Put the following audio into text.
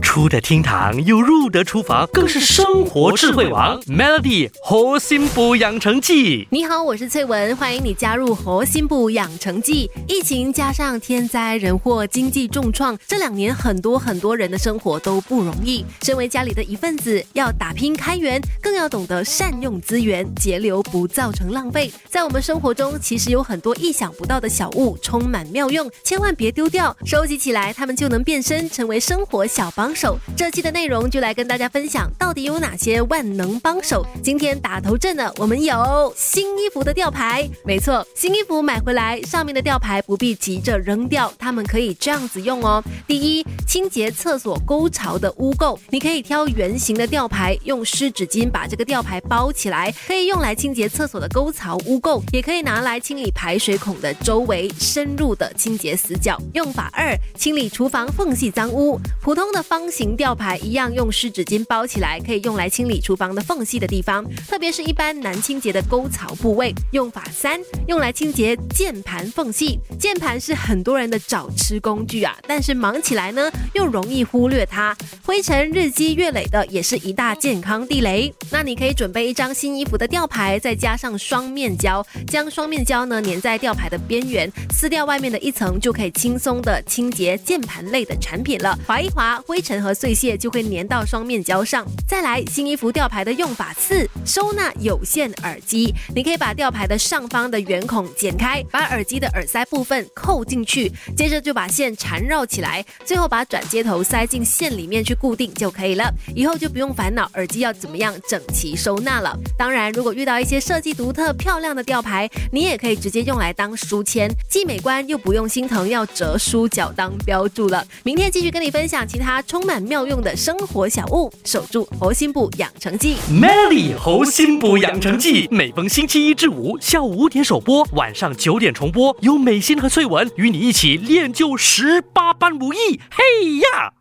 出得厅堂又入得厨房，更是生活智慧王。Melody 活心补养成记，你好，我是翠文，欢迎你加入活心补养成记。疫情加上天灾人祸，经济重创，这两年很多很多人的生活都不容易。身为家里的一份子，要打拼开源，更要懂得善用资源，节流不造成浪费。在我们生活中，其实有很多意想不到的小物，充满妙用，千万别丢掉，收集起来，它们就能变身成为生活小帮手。手这期的内容就来跟大家分享，到底有哪些万能帮手？今天打头阵的，我们有新衣服的吊牌。没错，新衣服买回来，上面的吊牌不必急着扔掉，它们可以这样子用哦。第一，清洁厕所沟槽的污垢，你可以挑圆形的吊牌，用湿纸巾把这个吊牌包起来，可以用来清洁厕所的沟槽污垢，也可以拿来清理排水孔的周围深入的清洁死角。用法二，清理厨房缝隙脏污，普通的方。方形吊牌一样用湿纸巾包起来，可以用来清理厨房的缝隙的地方，特别是一般难清洁的沟槽部位。用法三，用来清洁键盘缝隙。键盘是很多人的找吃工具啊，但是忙起来呢又容易忽略它，灰尘日积月累的也是一大健康地雷。那你可以准备一张新衣服的吊牌，再加上双面胶，将双面胶呢粘在吊牌的边缘，撕掉外面的一层，就可以轻松的清洁键盘类的产品了。划一划灰灰尘。和碎屑就会粘到双面胶上。再来，新衣服吊牌的用法四：收纳有线耳机。你可以把吊牌的上方的圆孔剪开，把耳机的耳塞部分扣进去，接着就把线缠绕起来，最后把转接头塞进线里面去固定就可以了。以后就不用烦恼耳机要怎么样整齐收纳了。当然，如果遇到一些设计独特、漂亮的吊牌，你也可以直接用来当书签，既美观又不用心疼要折书角当标注了。明天继续跟你分享其他充。满妙用的生活小物，守住猴心部养成记。Melly 猴心部养成记，每逢星期一至五下午五点首播，晚上九点重播。有美心和翠文与你一起练就十八般武艺。嘿呀！